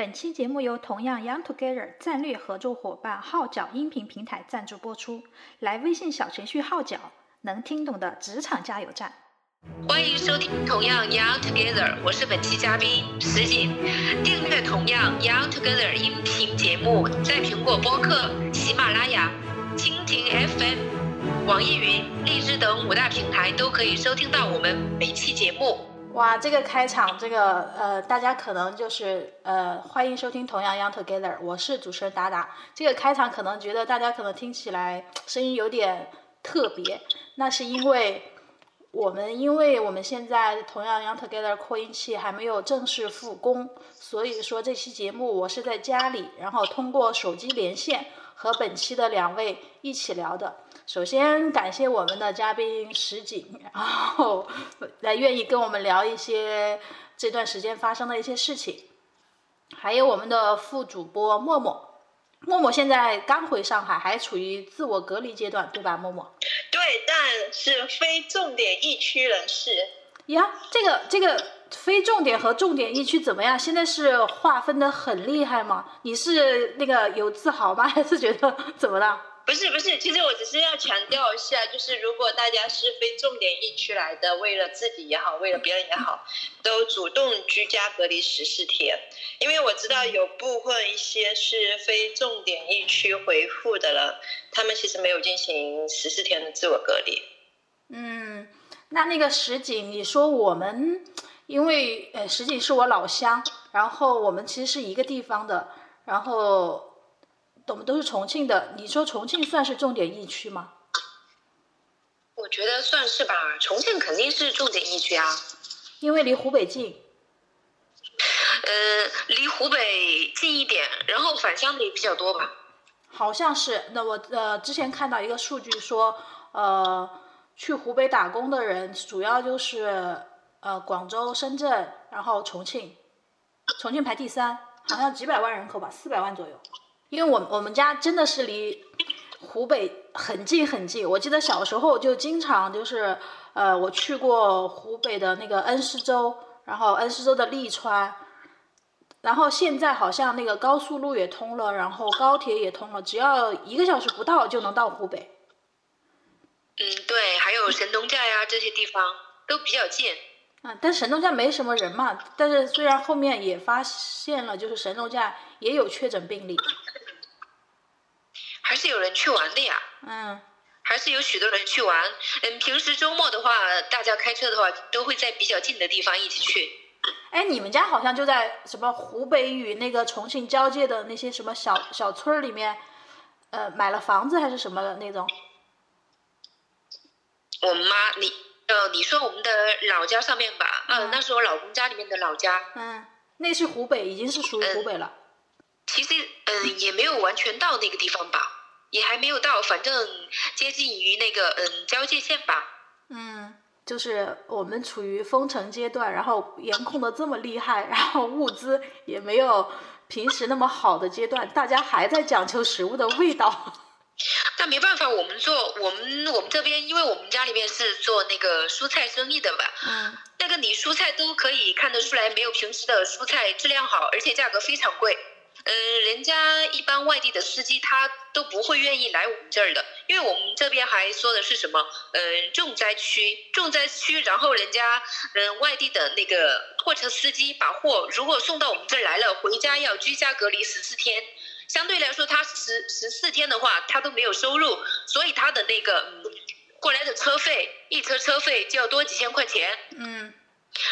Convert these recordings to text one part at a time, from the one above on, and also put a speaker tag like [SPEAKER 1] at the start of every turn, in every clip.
[SPEAKER 1] 本期节目由同样 Young Together 战略合作伙伴号角音频平台赞助播出。来微信小程序号角，能听懂的职场加油站。
[SPEAKER 2] 欢迎收听同样 Young Together，我是本期嘉宾石锦。订阅同样 Young Together 音频节目，在苹果播客、喜马拉雅、蜻蜓 FM、网易云、荔枝等五大平台都可以收听到我们每期节目。
[SPEAKER 1] 哇，这个开场，这个呃，大家可能就是呃，欢迎收听同样 Young Together，我是主持人达达。这个开场可能觉得大家可能听起来 声音有点特别，那是因为我们因为我们现在同样 Young Together 扩音器还没有正式复工，所以说这期节目我是在家里，然后通过手机连线和本期的两位一起聊的。首先感谢我们的嘉宾石锦，然后来愿意跟我们聊一些这段时间发生的一些事情，还有我们的副主播默默，默默现在刚回上海，还处于自我隔离阶段，对吧？默默。
[SPEAKER 3] 对，但是非重点疫区人士。
[SPEAKER 1] 呀，这个这个非重点和重点疫区怎么样？现在是划分的很厉害吗？你是那个有自豪吗？还是觉得怎么了？
[SPEAKER 3] 不是不是，其实我只是要强调一下，就是如果大家是非重点疫区来的，为了自己也好，为了别人也好，都主动居家隔离十四天。因为我知道有部分一些是非重点疫区回复的人，他们其实没有进行十四天的自我隔离。
[SPEAKER 1] 嗯，那那个石井，你说我们，因为呃石井是我老乡，然后我们其实是一个地方的，然后。我们都是重庆的，你说重庆算是重点疫区吗？
[SPEAKER 2] 我觉得算是吧，重庆肯定是重点疫区啊，
[SPEAKER 1] 因为离湖北近。
[SPEAKER 2] 呃，离湖北近一点，然后返乡的也比较多吧。
[SPEAKER 1] 好像是，那我呃之前看到一个数据说，呃，去湖北打工的人主要就是呃广州、深圳，然后重庆，重庆排第三，好像几百万人口吧，四百万左右。因为我我们家真的是离湖北很近很近，我记得小时候就经常就是，呃，我去过湖北的那个恩施州，然后恩施州的利川，然后现在好像那个高速路也通了，然后高铁也通了，只要一个小时不到就能到湖北。
[SPEAKER 2] 嗯，对，还有神农架呀这些地方都比较近。
[SPEAKER 1] 嗯，但神农架没什么人嘛，但是虽然后面也发现了，就是神农架也有确诊病例。
[SPEAKER 2] 还是有人去玩的呀，
[SPEAKER 1] 嗯，
[SPEAKER 2] 还是有许多人去玩。嗯，平时周末的话，大家开车的话，都会在比较近的地方一起去。
[SPEAKER 1] 哎，你们家好像就在什么湖北与那个重庆交界的那些什么小小村儿里面，呃，买了房子还是什么的那种？
[SPEAKER 2] 我妈，你呃，你说我们的老家上面吧？嗯，那是我老公家里面的老家。
[SPEAKER 1] 嗯，那是湖北，已经是属于湖北了。
[SPEAKER 2] 其实，嗯，也没有完全到那个地方吧。也还没有到，反正接近于那个嗯交界线吧。
[SPEAKER 1] 嗯，就是我们处于封城阶段，然后严控的这么厉害，然后物资也没有平时那么好的阶段，大家还在讲究食物的味道。
[SPEAKER 2] 那没办法，我们做我们我们这边，因为我们家里面是做那个蔬菜生意的吧。
[SPEAKER 1] 嗯。
[SPEAKER 2] 那个你蔬菜都可以看得出来，没有平时的蔬菜质量好，而且价格非常贵。嗯，人家一般外地的司机他都不会愿意来我们这儿的，因为我们这边还说的是什么？嗯，重灾区，重灾区。然后人家，嗯，外地的那个货车司机把货如果送到我们这儿来了，回家要居家隔离十四天。相对来说，他十十四天的话，他都没有收入，所以他的那个，过来的车费，一车车费就要多几千块钱。
[SPEAKER 1] 嗯。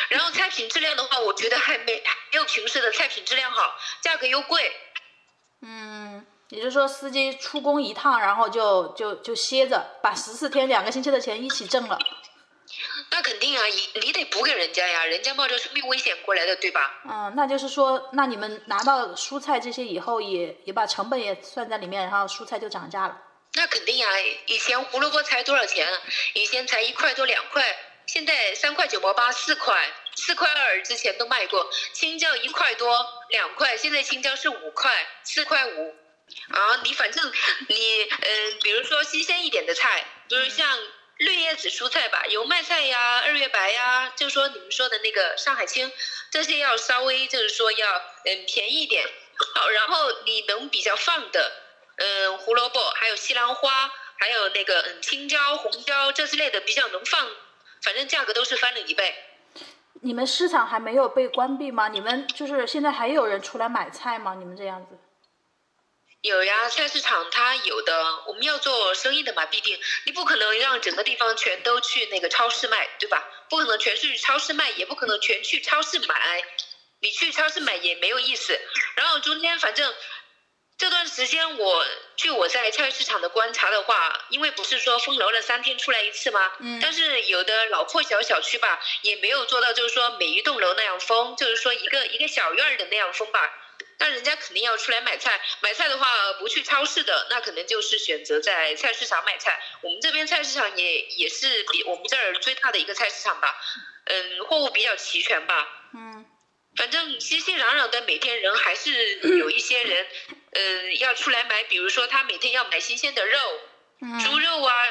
[SPEAKER 2] 然后菜品质量的话，我觉得还没没有平时的菜品质量好，价格又贵。
[SPEAKER 1] 嗯，也就是说司机出工一趟，然后就就就歇着，把十四天两个星期的钱一起挣了。
[SPEAKER 2] 那肯定啊，你你得补给人家呀，人家冒着生命危险过来的，对吧？
[SPEAKER 1] 嗯，那就是说，那你们拿到蔬菜这些以后，也也把成本也算在里面，然后蔬菜就涨价了。
[SPEAKER 2] 那肯定呀，以前胡萝卜才多少钱？以前才一块多两块。现在三块九毛八，四块，四块二之前都卖过。青椒一块多，两块，现在青椒是五块，四块五。啊，你反正你嗯，比如说新鲜一点的菜，比如像绿叶子蔬菜吧，油麦菜呀、二月白呀，就说你们说的那个上海青，这些要稍微就是说要嗯便宜一点。好，然后你能比较放的，嗯，胡萝卜，还有西兰花，还有那个嗯青椒、红椒这之类的比较能放，反正价格都是翻了一倍。
[SPEAKER 1] 你们市场还没有被关闭吗？你们就是现在还有人出来买菜吗？你们这样子？
[SPEAKER 2] 有呀，菜市场它有的，我们要做生意的嘛，必定你不可能让整个地方全都去那个超市卖，对吧？不可能全去超市卖，也不可能全去超市买，你去超市买也没有意思。然后中间反正这段时间，我据我在菜市场的观察的话，因为不是说封楼了三天出来一次吗？
[SPEAKER 1] 嗯
[SPEAKER 2] 但是有的老破小小区吧，也没有做到就是说每一栋楼那样封，就是说一个一个小院儿的那样封吧。那人家肯定要出来买菜，买菜的话不去超市的，那可能就是选择在菜市场买菜。我们这边菜市场也也是比我们这儿最大的一个菜市场吧，嗯，货物比较齐全吧。
[SPEAKER 1] 嗯
[SPEAKER 2] 反正熙熙攘攘的，每天人还是有一些人，呃，要出来买，比如说他每天要买新鲜的肉，猪
[SPEAKER 1] 嗯
[SPEAKER 2] 肉啊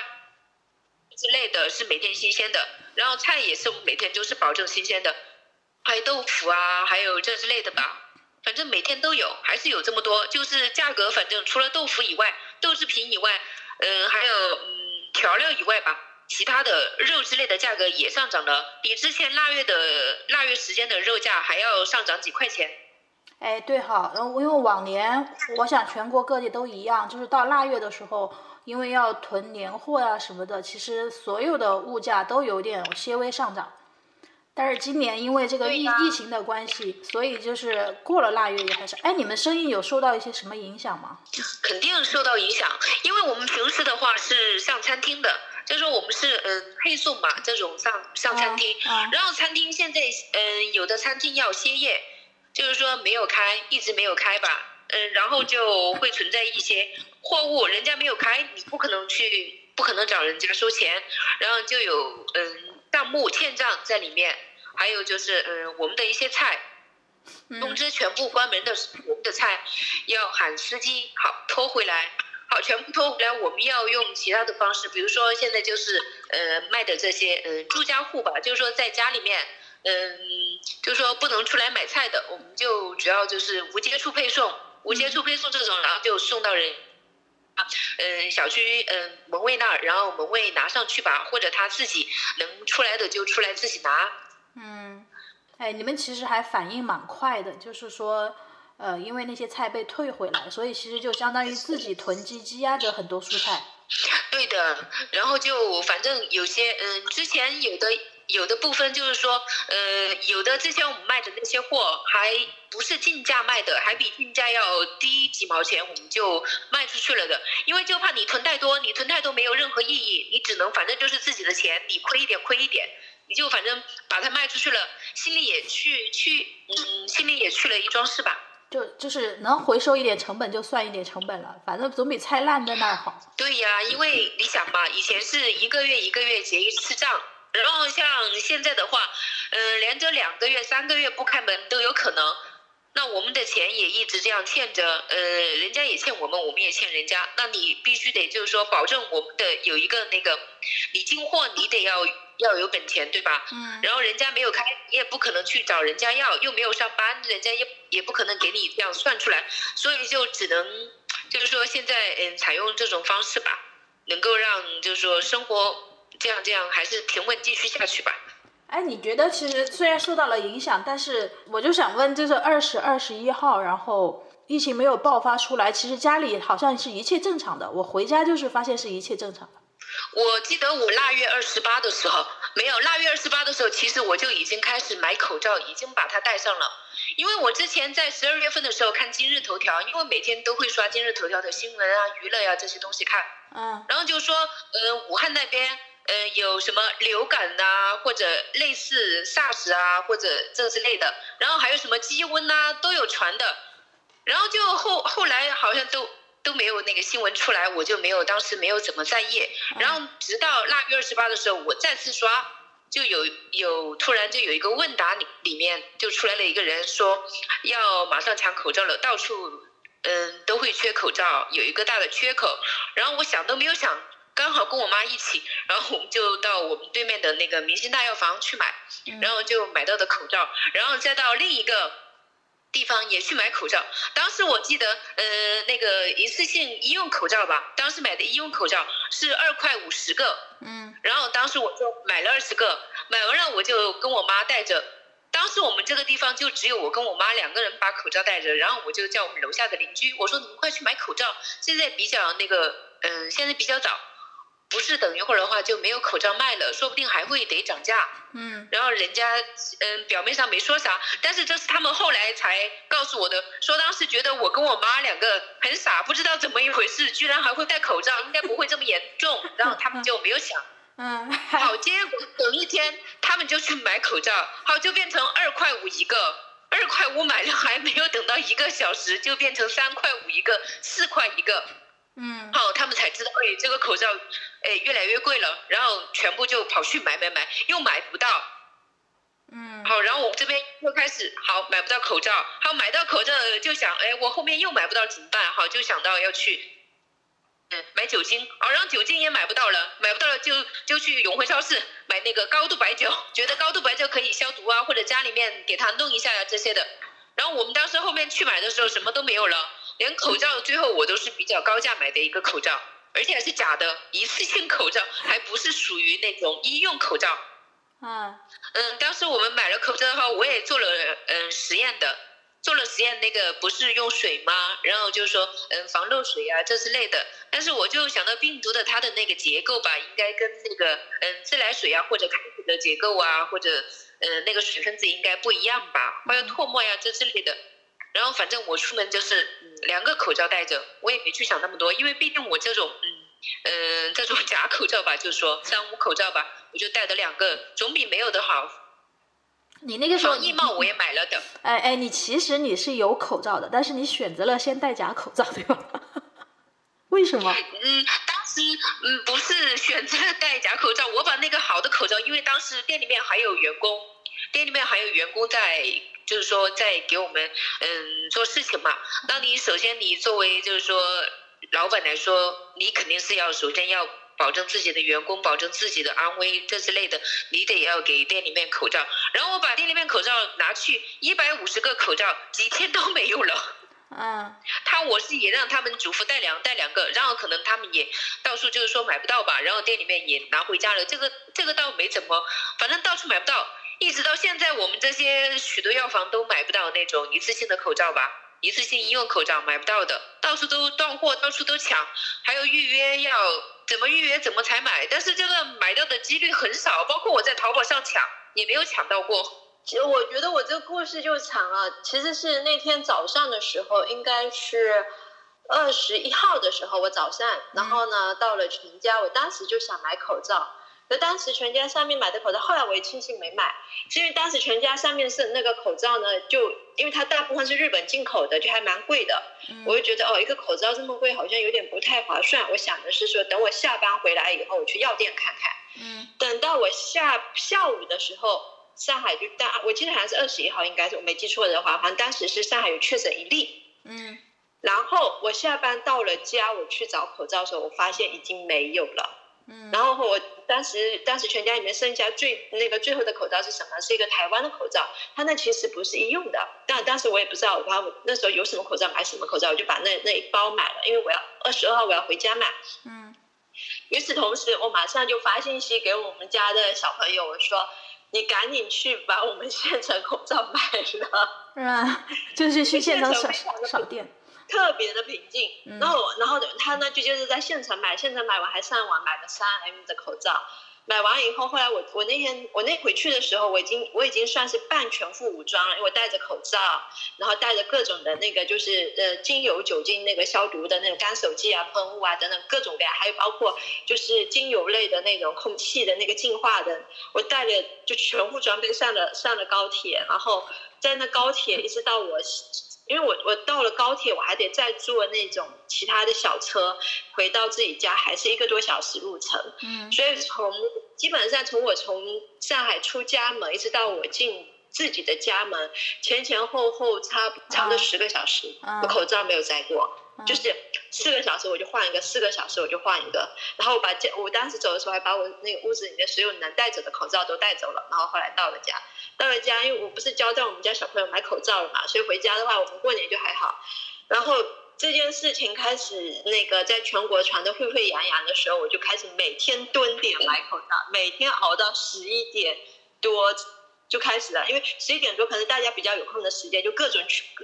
[SPEAKER 2] 之类的，是每天新鲜的。然后菜也是每天都是保证新鲜的，还有豆腐啊，还有这之类的吧。反正每天都有，还是有这么多。就是价格，反正除了豆腐以外，豆制品以外，嗯，还有嗯调料以外吧，其他的肉之类的价格也上涨了，比之前腊月的腊月时间的肉价还要上涨几块钱。
[SPEAKER 1] 哎，对哈，然后因为往年我想全国各地都一样，就是到腊月的时候，因为要囤年货呀、什么的，其实所有的物价都有点些微上涨。但是今年因为这个疫疫情的关系，所以就是过了腊月也还是，哎，你们生意有受到一些什么影响吗？
[SPEAKER 2] 肯定受到影响，因为我们平时的话是上餐厅的，就是说我们是嗯配送嘛，这种上上餐厅，然后餐厅现在嗯有的餐厅要歇业，就是说没有开，一直没有开吧，嗯，然后就会存在一些货物人家没有开，你不可能去，不可能找人家收钱，然后就有嗯账目欠账在里面，还有就是嗯我们的一些菜。通
[SPEAKER 1] 嗯
[SPEAKER 2] 知全部关门的我们的菜要喊司机好拖回来，好全部拖回来。我们要用其他的方式，比如说现在就是呃卖的这些嗯、呃、住家户吧，就是说在家里面嗯、就是说不能出来买菜的，我们就主要就是无接触配送，无接触配送这种，然后就送到人。啊，嗯，小区嗯门卫那儿，然后门卫拿上去吧，或者他自己能出来的就出来自己拿。
[SPEAKER 1] 嗯，哎，你们其实还反应蛮快的，就是说，呃，因为那些菜被退回来，所以其实就相当于自己囤积积压着很多蔬菜。
[SPEAKER 2] 对的，然后就反正有些嗯，之前有的有的部分就是说，呃，有的之前我们卖的那些货还不是进价卖的，还比进价要低几毛钱，我们就卖出去了的。因为就怕你囤太多，你囤太多没有任何意义，你只能反正就是自己的钱，你亏一点亏一点，你就反正把它卖出去了，心里也去去嗯，心里也去了一桩事吧。
[SPEAKER 1] 就就是能回收一点成本就算一点成本了，反正总比菜烂在那儿好。
[SPEAKER 2] 对呀，因为你想嘛，以前是一个月一个月结一次账，然后像现在的话，嗯、连着两个月、三个月不开门都有可能。那我们的钱也一直这样欠着，呃，人家也欠我们，我们也欠人家。那你必须得就是说，保证我们的有一个那个，你进货你得要要有本钱，对吧？
[SPEAKER 1] 嗯
[SPEAKER 2] 然后人家没有开，你也不可能去找人家要，又没有上班，人家也也不可能给你这样算出来，所以就只能就是说现在嗯采用这种方式吧，能够让就是说生活这样这样还是平稳继续下去吧。
[SPEAKER 1] 哎，你觉得其实虽然受到了影响，但是我就想问，就是二十二十一号，然后疫情没有爆发出来，其实家里好像是一切正常的。我回家就是发现是一切正常的。
[SPEAKER 2] 我记得我腊月二十八的时候，没有腊月二十八的时候，其实我就已经开始买口罩，已经把它戴上了。因为我之前在十二月份的时候看今日头条，因为每天都会刷今日头条的新闻啊、娱乐呀、这些东西看，
[SPEAKER 1] 嗯。
[SPEAKER 2] 然后就说，呃，武汉那边，呃，有什么流感呐、或者类似 SARS 啊，或者这之类的，然后还有什么鸡瘟呐、都有传的，然后就后后来好像都都没有那个新闻出来，我就没有当时没有怎么在意，然后直到腊月二十八的时候，我再次刷，就有有突然就有一个问答里里面就出来了一个人说要马上抢口罩了，到处嗯都会缺口罩，有一个大的缺口，然后我想都没有想，刚好跟我妈一起，然后我们就到我们对面的那个明星大药房去买，然后就买到的口罩，然后再到另一个地方也去买口罩。当时我记得，呃，那个一次性医用口罩吧，当时买的医用口罩是二块五十个，
[SPEAKER 1] 嗯
[SPEAKER 2] 然后当时我就买了二十个，买完了我就跟我妈带着。当时我们这个地方就只有我跟我妈两个人把口罩戴着，然后我就叫我们楼下的邻居，我说你们快去买口罩，现在比较那个，嗯、现在比较早，不是等一会儿的话就没有口罩卖了，说不定还会得涨价。
[SPEAKER 1] 嗯
[SPEAKER 2] 然后人家嗯表面上没说啥，但是这是他们后来才告诉我的，说当时觉得我跟我妈两个很傻，不知道怎么一回事，居然还会戴口罩，应该不会这么严重，然后他们就没有想。
[SPEAKER 1] 嗯，
[SPEAKER 2] 好，结果等一天他们就去买口罩，好就变成二块五一个，二块五买了还没有等到一个小时就变成三块五一个，四块一个。
[SPEAKER 1] 嗯
[SPEAKER 2] 好，他们才知道，哎，这个口罩，哎，越来越贵了，然后全部就跑去买买买，又买不到。
[SPEAKER 1] 嗯
[SPEAKER 2] 好，然后我们这边又开始好买不到口罩，好买到口罩就想，哎，我后面又买不到怎么办？好，就想到要去，嗯，买酒精，好，然后酒精也买不到了，买不到了就就去永辉超市买那个高度白酒，觉得高度白酒可以消毒啊，或者家里面给它弄一下呀、这些的。然后我们当时后面去买的时候什么都没有了，连口罩最后我都是比较高价买的一个口罩，而且还是假的，一次性口罩，还不是属于那种医用口罩。
[SPEAKER 1] 嗯
[SPEAKER 2] 嗯，当时我们买了口罩的话，我也做了嗯实验的，做了实验，那个不是用水吗？然后就是说嗯防漏水啊这之类的。但是我就想到病毒的它的那个结构吧，应该跟那个嗯自来水啊或者开水的结构啊，或者嗯那个水分子应该不一样吧，还有唾沫呀这之类的。然后反正我出门就是嗯两个口罩戴着，我也没去想那么多，因为毕竟我这种嗯嗯这种 假口罩吧，就是说三无口罩吧，我就戴的两个，总比没有的好。
[SPEAKER 1] 你那个时候
[SPEAKER 2] 防疫帽我也买了的，
[SPEAKER 1] 哎哎，你其实你是有口罩的，但是你选择了先戴假口罩，对吧？为什么？
[SPEAKER 2] 嗯，当时嗯不是选择戴假口罩，我把那个好的口罩，因为当时店里面还有员工，店里面还有员工在，就是说在给我们嗯做事情嘛。那你首先你作为就是说老板来说，你肯定是要首先要保证自己的员工，保证自己的安危这之类的，你得要给店里面口罩。然后我把店里面口罩拿去一百五十个口罩，几天都没有了。
[SPEAKER 1] 嗯
[SPEAKER 2] 他我是也让他们嘱咐带两带两个，然后可能他们也到处就是说买不到吧，然后店里面也拿回家了。这个这个倒没怎么，反正到处买不到，一直到现在我们这些许多药房都买不到那种一次性的口罩吧，一次性医用口罩买不到的，到处都断货，到处都抢，还有预约要怎么预约怎么才买，但是这个买到的几率很少，包括我在淘宝上抢也没有抢到过。
[SPEAKER 3] 其实我觉得我这个故事就长了，其实是那天早上的时候，应该是二十一号的时候，我早上，然后呢到了全家，我当时就想买口罩。那当时全家上面买的口罩，后来我也庆幸没买，是因为当时全家上面是那个口罩呢，就因为它大部分是日本进口的，就还蛮贵的，我就觉得哦，一个口罩这么贵，好像有点不太划算。我想的是说，等我下班回来以后，我去药店看看。
[SPEAKER 1] 嗯
[SPEAKER 3] 等到我下下午的时候，上海就大我记得好像是二十一号，应该是我没记错的话，好像当时是上海有确诊一例。
[SPEAKER 1] 嗯
[SPEAKER 3] 然后我下班到了家，我去找口罩的时候，我发现已经没有了。
[SPEAKER 1] 嗯
[SPEAKER 3] 然后我当时当时全家里面剩下最那个最后的口罩是什么？是一个台湾的口罩，它那其实不是医用的。但当时我也不知道，我怕我那时候有什么口罩买什么口罩，我就把那那一包买了，因为我要二十二号我要回家买。
[SPEAKER 1] 嗯
[SPEAKER 3] 与此同时，我马上就发信息给我们家的小朋友，我说：“你赶紧去把我们县城口罩买了。”
[SPEAKER 1] 是吧？就是去县城扫
[SPEAKER 3] 非常的
[SPEAKER 1] 扫店。
[SPEAKER 3] 特别的平静。
[SPEAKER 1] 嗯
[SPEAKER 3] 然后我，然后他呢就就是在县城买，县城买完还上网买了三 M 的口罩。买完以后，后来我我那天我那回去的时候，我已经我已经算是半全副武装了，因为我戴着口罩，然后带着各种的那个就是呃精油酒精那个消毒的那种干手剂啊、喷雾啊等等各种各样，还有包括就是精油类的那种空气的那个净化的，我带着就全副装备上了上了高铁，然后在那高铁一直到我因为我我到了高铁，我还得再坐那种其他的小车回到自己家，还是一个多小时路程。
[SPEAKER 1] 嗯
[SPEAKER 3] 所以从基本上从我从上海出家门一直到我进自己的家门前前后后差差不多十个小时，我口罩没有摘过，就是四个小时我就换一个，四个小时我就换一个，然后我把家我当时走的时候还把我那个屋子里面所有能带走的口罩都带走了，然后后来到了家，到了家因为我不是交代我们家小朋友买口罩了嘛，所以回家的话我们过年就还好，然后。这件事情开始那个在全国传的沸沸扬扬的时候，我就开始每天蹲点买口罩，每天熬到十一点多就开始了。因为十一点多可能大家比较有空的时间，就各种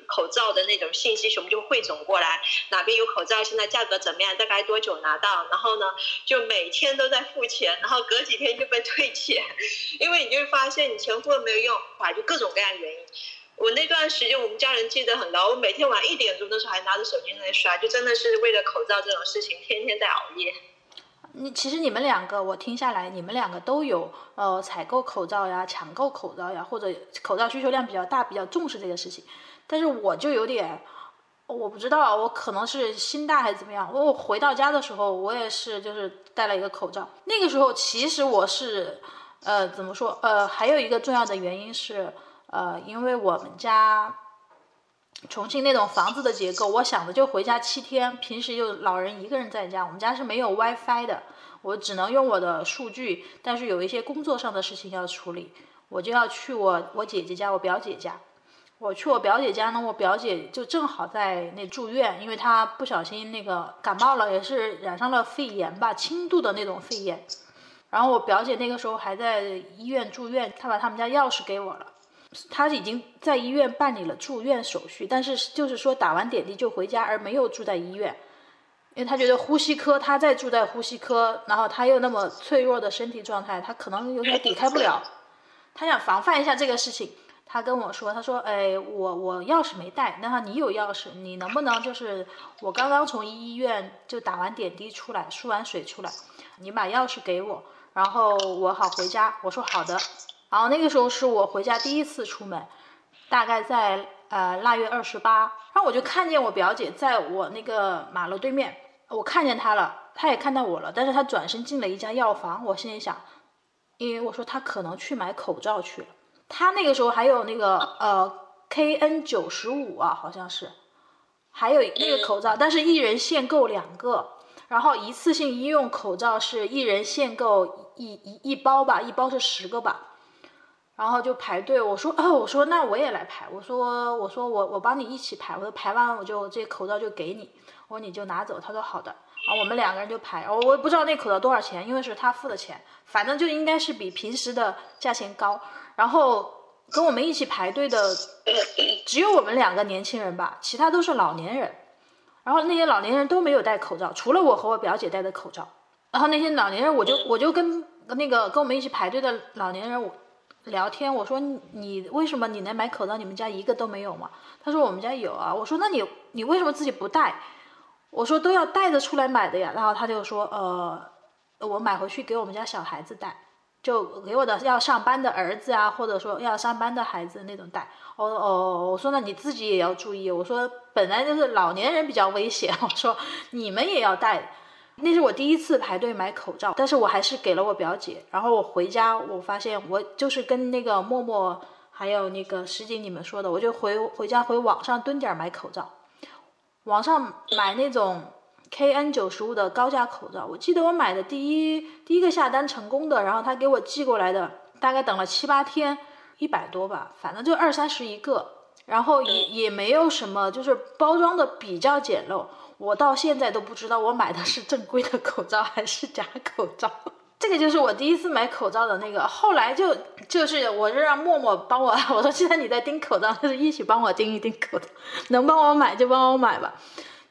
[SPEAKER 3] 口罩的那种信息全部就汇总过来，哪边有口罩，现在价格怎么样，大概多久拿到，然后呢就每天都在付钱，然后隔几天就被退钱，因为你就会发现你钱付了没有用，啊，就各种各样原因。我那段时间，我们家人记得很牢。我每天晚一点钟的时候还拿着手机在那刷，就真的是为了口罩这种事情，天天在熬夜。
[SPEAKER 1] 你其实你们两个，我听下来，你们两个都有呃采购口罩呀、抢购口罩呀，或者口罩需求量比较大、比较重视这个事情。但是我就有点，我不知道，我可能是心大还是怎么样。我回到家的时候，我也是就是戴了一个口罩。那个时候其实我是，呃，怎么说？呃，还有一个重要的原因是。呃，因为我们家重庆那种房子的结构，我想着就回家七天，平时就老人一个人在家，我们家是没有 WiFi 的，我只能用我的数据，但是有一些工作上的事情要处理，我就要去我我姐姐家，我表姐家。我去我表姐家呢，我表姐就正好在那住院，因为她不小心那个感冒了，也是染上了肺炎吧，轻度的那种肺炎。然后我表姐那个时候还在医院住院，她把他们家钥匙给我了。他已经在医院办理了住院手续，但是就是说打完点滴就回家，而没有住在医院，因为他觉得呼吸科他在住在呼吸科，然后他又那么脆弱的身体状态，他可能有点抵开不了，他想防范一下这个事情。他跟我说，他说，哎，我我钥匙没带，那你有钥匙，你能不能就是我刚刚从医院就打完点滴出来，输完水出来，你把钥匙给我，然后我好回家。我说好的。然后那个时候是我回家第一次出门，大概在呃腊月二十八，然后我就看见我表姐在我那个马路对面，我看见她了，她也看到我了，但是她转身进了一家药房，我心里想，因为我说她可能去买口罩去了，她那个时候还有那个呃 KN 九十五啊，好像是，还有那个口罩，但是一人限购两个，然后一次性医用口罩是一人限购一一一包吧，一包是十个吧。然后就排队，我说哦，我说那我也来排，我说我说我我帮你一起排，我说排完我就这口罩就给你，我说你就拿走，他说好的，啊我们两个人就排，我我也不知道那口罩多少钱，因为是他付的钱，反正就应该是比平时的价钱高。然后跟我们一起排队的只有我们两个年轻人吧，其他都是老年人。然后那些老年人都没有戴口罩，除了我和我表姐戴的口罩。然后那些老年人，我就我就跟那个跟我们一起排队的老年人我。聊天，我说你为什么你能买口罩，你们家一个都没有吗？他说我们家有啊。我说那你你为什么自己不带？我说都要带着出来买的呀。然后他就说呃，我买回去给我们家小孩子带，就给我的要上班的儿子啊，或者说要上班的孩子那种带。哦哦，我说那你自己也要注意。我说本来就是老年人比较危险，我说你们也要带。那是我第一次排队买口罩，但是我还是给了我表姐。然后我回家，我发现我就是跟那个默默还有那个石锦你们说的，我就回回家回网上蹲点买口罩，网上买那种 KN 九十五的高价口罩。我记得我买的第一第一个下单成功的，然后他给我寄过来的，大概等了七八天，一百多吧，反正就二三十一个，然后也也没有什么，就是包装的比较简陋。我到现在都不知道我买的是正规的口罩还是假口罩，这个就是我第一次买口罩的那个。后来就就是我就让默默帮我，我说既然你在订口罩，就是一起帮我订一订口罩，能帮我买就帮我买吧。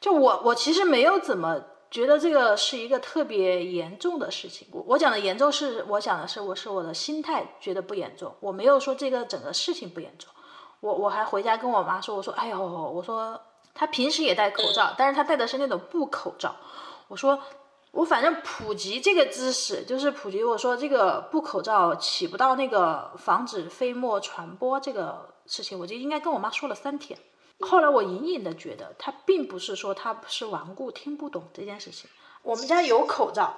[SPEAKER 1] 就我我其实没有怎么觉得这个是一个特别严重的事情。我我讲的严重是我讲的是我是我的心态觉得不严重，我没有说这个整个事情不严重。我我还回家跟我妈说，我说哎呦，我说。他平时也戴口罩，但是他戴的是那种布口罩。我说，我反正普及这个知识，就是普及我说这个布口罩起不到那个防止飞沫传播这个事情，我就应该跟我妈说了三天。后来我隐隐的觉得，他并不是说他是顽固听不懂这件事情。我们家有口罩，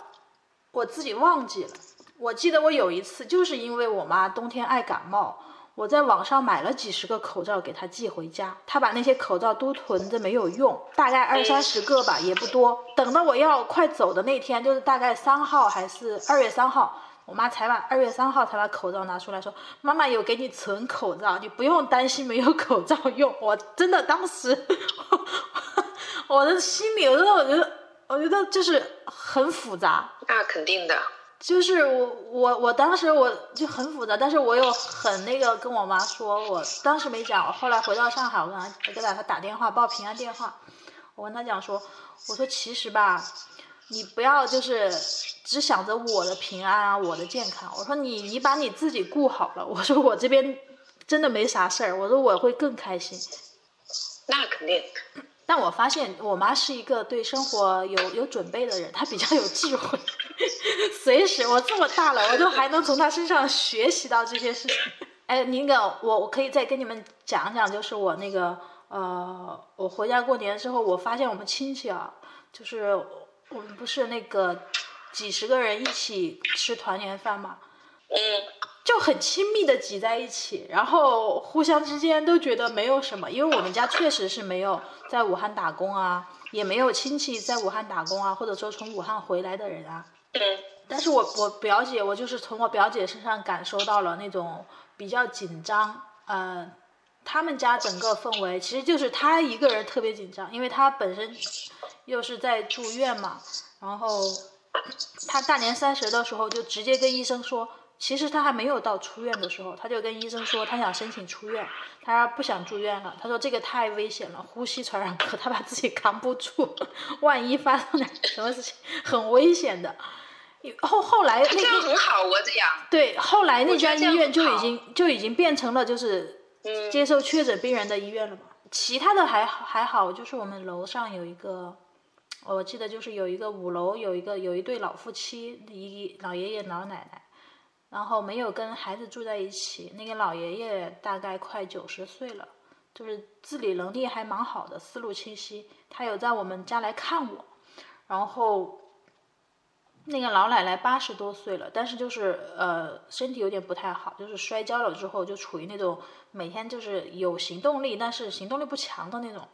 [SPEAKER 1] 我自己忘记了。我记得我有一次就是因为我妈冬天爱感冒。我在网上买了几十个口罩给他寄回家，他把那些口罩都囤着没有用，大概二三十个吧，也不多。等到我要快走的那天，就是大概三号还是二月三号，我妈才把二月三号才把口罩拿出来说：“妈妈有给你存口罩，你不用担心没有口罩用。”我真的当时，我的心里，我真的我觉得，我觉得就是很复杂。
[SPEAKER 2] 那肯定的。
[SPEAKER 1] 就是我我我当时我就很复杂，但是我又很那个跟我妈说，我当时没讲，我后来回到上海，我跟她我给她打电话报平安电话，我跟她讲说，我说其实吧，你不要就是只想着我的平安啊，我的健康，我说你你把你自己顾好了，我说我这边真的没啥事儿，我说我会更开心。
[SPEAKER 2] 那肯定。
[SPEAKER 1] 但我发现我妈是一个对生活有有准备的人，她比较有智慧，随时我这么大了，我都还能从他身上学习到这些事情。哎，那个我我可以再跟你们讲讲，就是我那个呃，我回家过年之后，我发现我们亲戚啊，就是我们不是那个几十个人一起吃团年饭嘛，
[SPEAKER 2] 嗯。
[SPEAKER 1] 就很亲密的挤在一起，然后互相之间都觉得没有什么，因为我们家确实是没有在武汉打工啊，也没有亲戚在武汉打工啊，或者说从武汉回来的人啊。但是我我表姐，我就是从我表姐身上感受到了那种比较紧张，呃，他们家整个氛围其实就是她一个人特别紧张，因为她本身又是在住院嘛，然后 她大年三十的时候就直接跟医生说。其实她还没有到出院的时候，她就跟医生说她想申请出院，她不想住院了。她说这个太危险了，呼吸传染科，她把自己扛不住，万一发生点什么事情，很危险的。后后来那
[SPEAKER 2] 个很好啊，这样。
[SPEAKER 1] 对，后来那家医院就已经就已经变成了就是接受确诊病人的医院了嘛。其他的还还好，就是我们楼上有一个，我记得就是有一个五楼有一个有一对老夫妻，一老爷爷老奶奶。然后没有跟孩子住在一起，那个老爷爷大概快九十岁了，就是自理能力还蛮好的，思路清晰。他有在我们家来看我，然后那个老奶奶八十多岁了，但是就是呃身体有点不太好，就是摔跤了之后就处于那种每天就是有行动力，但是行动力不强的那种。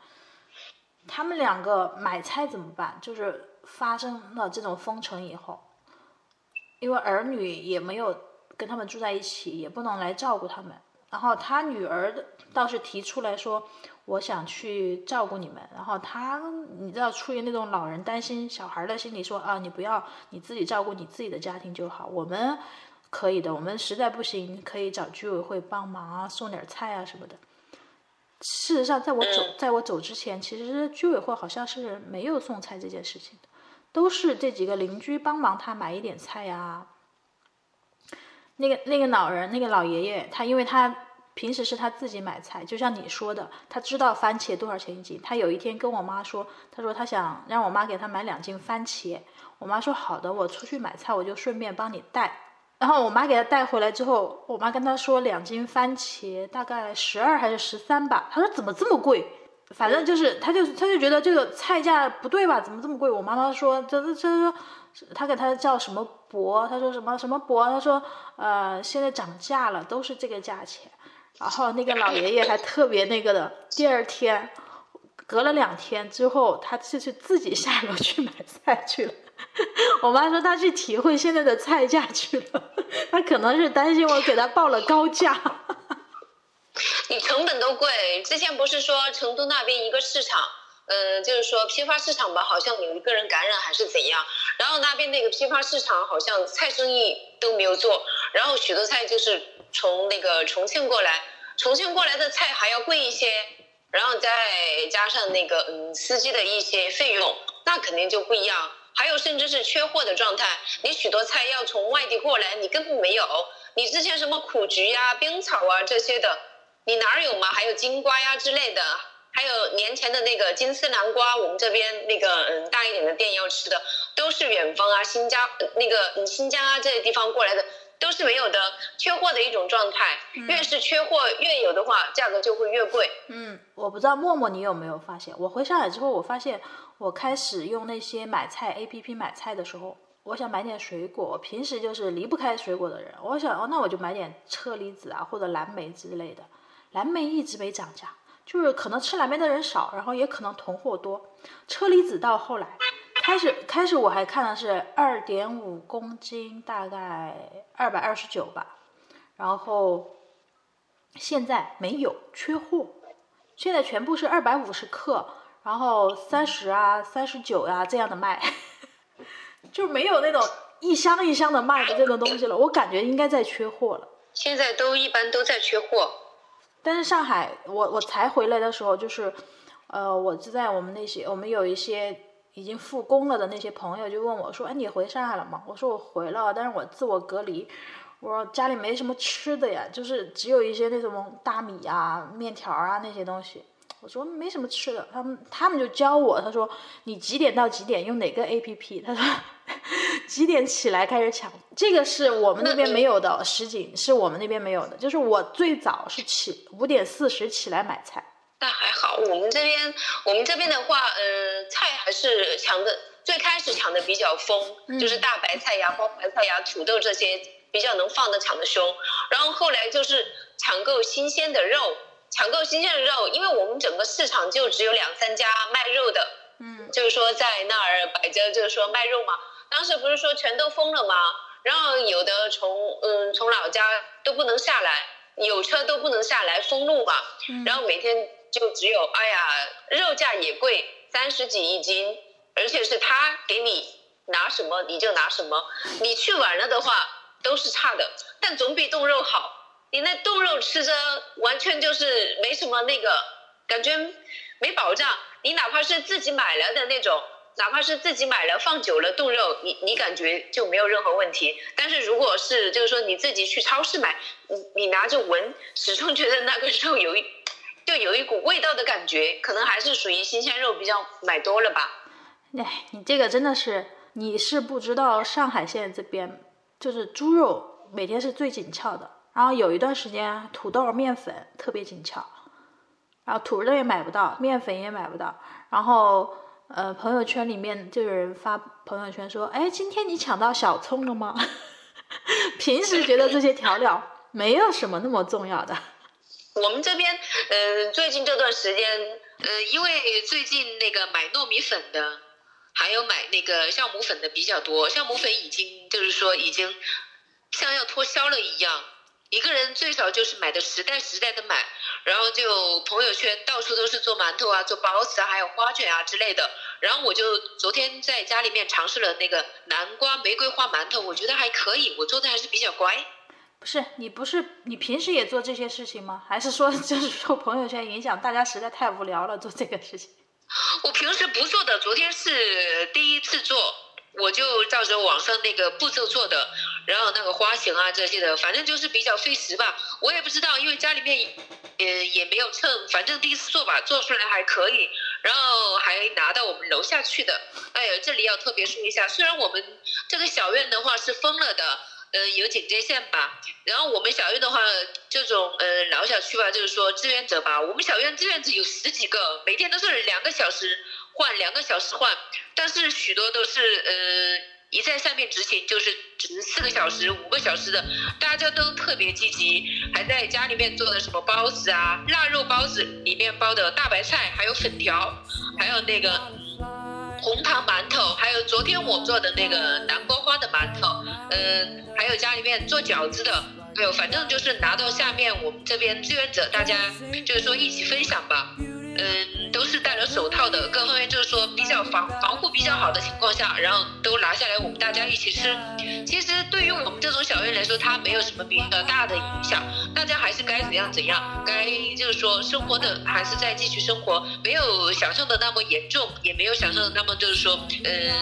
[SPEAKER 1] 他们两个买菜怎么办？就是发生了这种封城以后，因为儿女也没有。跟他们住在一起，也不能来照顾他们。然后他女儿倒是提出来说：“我想去照顾你们。”然后他，你知道，出于那种老人担心小孩的心理，说：“啊，你不要，你自己照顾你自己的家庭就好。我们可以的，我们实在不行可以找居委会帮忙啊，送点菜啊什么的。”事实上，在我走，在我走之前，其实居委会好像是没有送菜这件事情的，都是这几个邻居帮忙他买一点菜呀。那个那个老人，那个老爷爷，他因为他平时是他自己买菜，就像你说的，他知道番茄多少钱一斤。他有一天跟我妈说，他说他想让我妈给他买两斤番茄。我妈说好的，我出去买菜我就顺便帮你带。然后我妈给他带回来之后，我妈跟他说两斤番茄大概十二还是十三吧。他说怎么这么贵？反正就是，他就他就觉得这个菜价不对吧？怎么这么贵？我妈妈说这这这说。他给他叫什么伯？他说什么什么伯？他说呃，现在涨价了，都是这个价钱。然后那个老爷爷还特别那个的，第二天隔了两天之后，他就去自己下楼去买菜去了。我妈说他去体会现在的菜价去了，他可能是担心我给他报了高价。
[SPEAKER 2] 你成本都贵，之前不是说成都那边一个市场？嗯，就是说批发市场吧，好像有一个人感染还是怎样，然后那边那个批发市场好像菜生意都没有做，然后许多菜就是从那个重庆过来，重庆过来的菜还要贵一些，然后再加上那个嗯司机的一些费用，那肯定就不一样。还有甚至是缺货的状态，你许多菜要从外地过来，你根本没有，你之前什么苦菊呀、冰草啊这些的，你哪儿有嘛？还有金瓜呀之类的。还有年前的那个金丝南瓜，我们这边那个嗯大一点的店要吃的，都是远方啊新疆那个嗯新疆啊这些地方过来的，都是没有的，缺货的一种状态。越是缺货越有的话，价格就会越贵。
[SPEAKER 1] 嗯，我不知道默默你有没有发现，我回上海之后，我发现我开始用那些买菜 A P P 买菜的时候，我想买点水果，我平时就是离不开水果的人。我想，哦，那我就买点车厘子啊，或者蓝莓之类的。蓝莓一直没涨价，就是可能吃蓝莓的人少，然后也可能囤货多。车厘子到后来开始开始我还看的是二点五公斤，大概二百二十九吧，然后现在没有缺货，现在全部是二百五十克，然后三十啊、三十九呀这样的卖。就没有那种一箱一箱的卖的这种东西了，我感觉应该在缺货了。
[SPEAKER 2] 现在都一般都在缺货，
[SPEAKER 1] 但是上海，我我才回来的时候，就是，呃，我就在我们那些我们有一些已经复工了的那些朋友就问我说：“哎，你回上海了吗？”我说：“我回了，但是我自我隔离，我说家里没什么吃的呀，就是只有一些那种大米啊、面条啊那些东西。”我说没什么吃的，他们他们就教我，他说你几点到几点用哪个 A P P？他说几点起来开始抢，这个是我们那边没有的，实景是我们那边没有的。就是我最早是起五点四十起来买菜，
[SPEAKER 2] 那还好。我们这边我们这边的话，呃，菜还是抢的，最开始抢的比较疯，就是大白菜呀、包白菜呀、土豆这些比较能放的抢的凶，然后后来就是抢购新鲜的肉。抢购新鲜的肉，因为我们整个市场就只有两三家卖肉的，
[SPEAKER 1] 嗯，
[SPEAKER 2] 就是说在那儿摆着，就是说卖肉嘛。当时不是说全都封了吗？然后有的从嗯从老家都不能下来，有车都不能下来封路嘛。然后每天就只有哎呀，肉价也贵，三十几一斤，而且是他给你拿什么你就拿什么，你去晚了的话都是差的，但总比冻肉好。你那冻肉吃着完全就是没什么那个感觉，没保障。你哪怕是自己买来的那种，哪怕是自己买了放久了冻肉，你你感觉就没有任何问题。但是如果是就是说你自己去超市买，你你拿着闻，始终觉得那个肉有一就有一股味道的感觉，可能还是属于新鲜肉比较买多了吧。
[SPEAKER 1] 哎，你这个真的是你是不知道，上海现在这边就是猪肉每天是最紧俏的。然后有一段时间，土豆、面粉特别紧俏，然后土豆也买不到，面粉也买不到。然后，呃，朋友圈里面就有人发朋友圈说：“哎，今天你抢到小葱了吗？” 平时觉得这些调料没有什么那么重要的。
[SPEAKER 2] 我们这边，呃，最近这段时间，呃，因为最近那个买糯米粉的，还有买那个酵母粉的比较多，酵母粉已经就是说已经像要脱销了一样。一个人最少就是买的十袋十袋的买，然后就朋友圈到处都是做馒头啊、做包子啊，还有花卷啊之类的。然后我就昨天在家里面尝试了那个南瓜玫瑰花馒头，我觉得还可以，我做的还是比较乖。
[SPEAKER 1] 不是你不是你平时也做这些事情吗？还是说 就是受朋友圈影响，大家实在太无聊了做这个事情？
[SPEAKER 2] 我平时不做的，昨天是第一次做。我就照着网上那个步骤做的，然后那个花型啊这些的，反正就是比较费时吧。我也不知道，因为家里面，也也没有秤，反正第一次做吧，做出来还可以，然后还拿到我们楼下去的。哎呀，这里要特别说一下，虽然我们这个小院的话是封了的，呃有警戒线吧，然后我们小院的话，这种呃老小区吧，就是说志愿者吧，我们小院志愿者有十几个，每天都是两个小时。换两个小时换，但是许多都是呃一在上面执行，就是只能四个小时、五个小时的，大家都特别积极，还在家里面做的什么包子啊，腊肉包子里面包的大白菜，还有粉条，还有那个红糖馒头，还有昨天我做的那个南瓜花的馒头，嗯，还有家里面做饺子的，还有反正就是拿到下面我们这边志愿者大家就是说一起分享吧。嗯，都是戴了手套的，各方面就是说比较防防比较好的情况下，然后都拿下来，我们大家一起吃。其实对于我们这种小院来说，它没有什么比较大的影响，大家还是该怎样怎样，该就是说生活的还是在继续生活，没有想象的那么严重，也没有想象的那么就是说，嗯，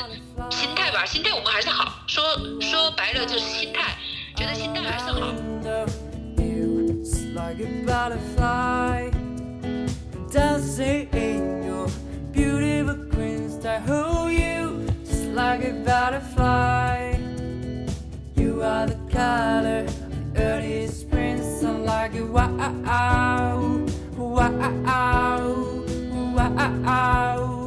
[SPEAKER 2] 心态吧，心态我们还是好，说说白了就是心态，觉得心态还是好。must I hold you just like a butterfly? You are the color of the early spring sun, like a wow, wow, wow, wow.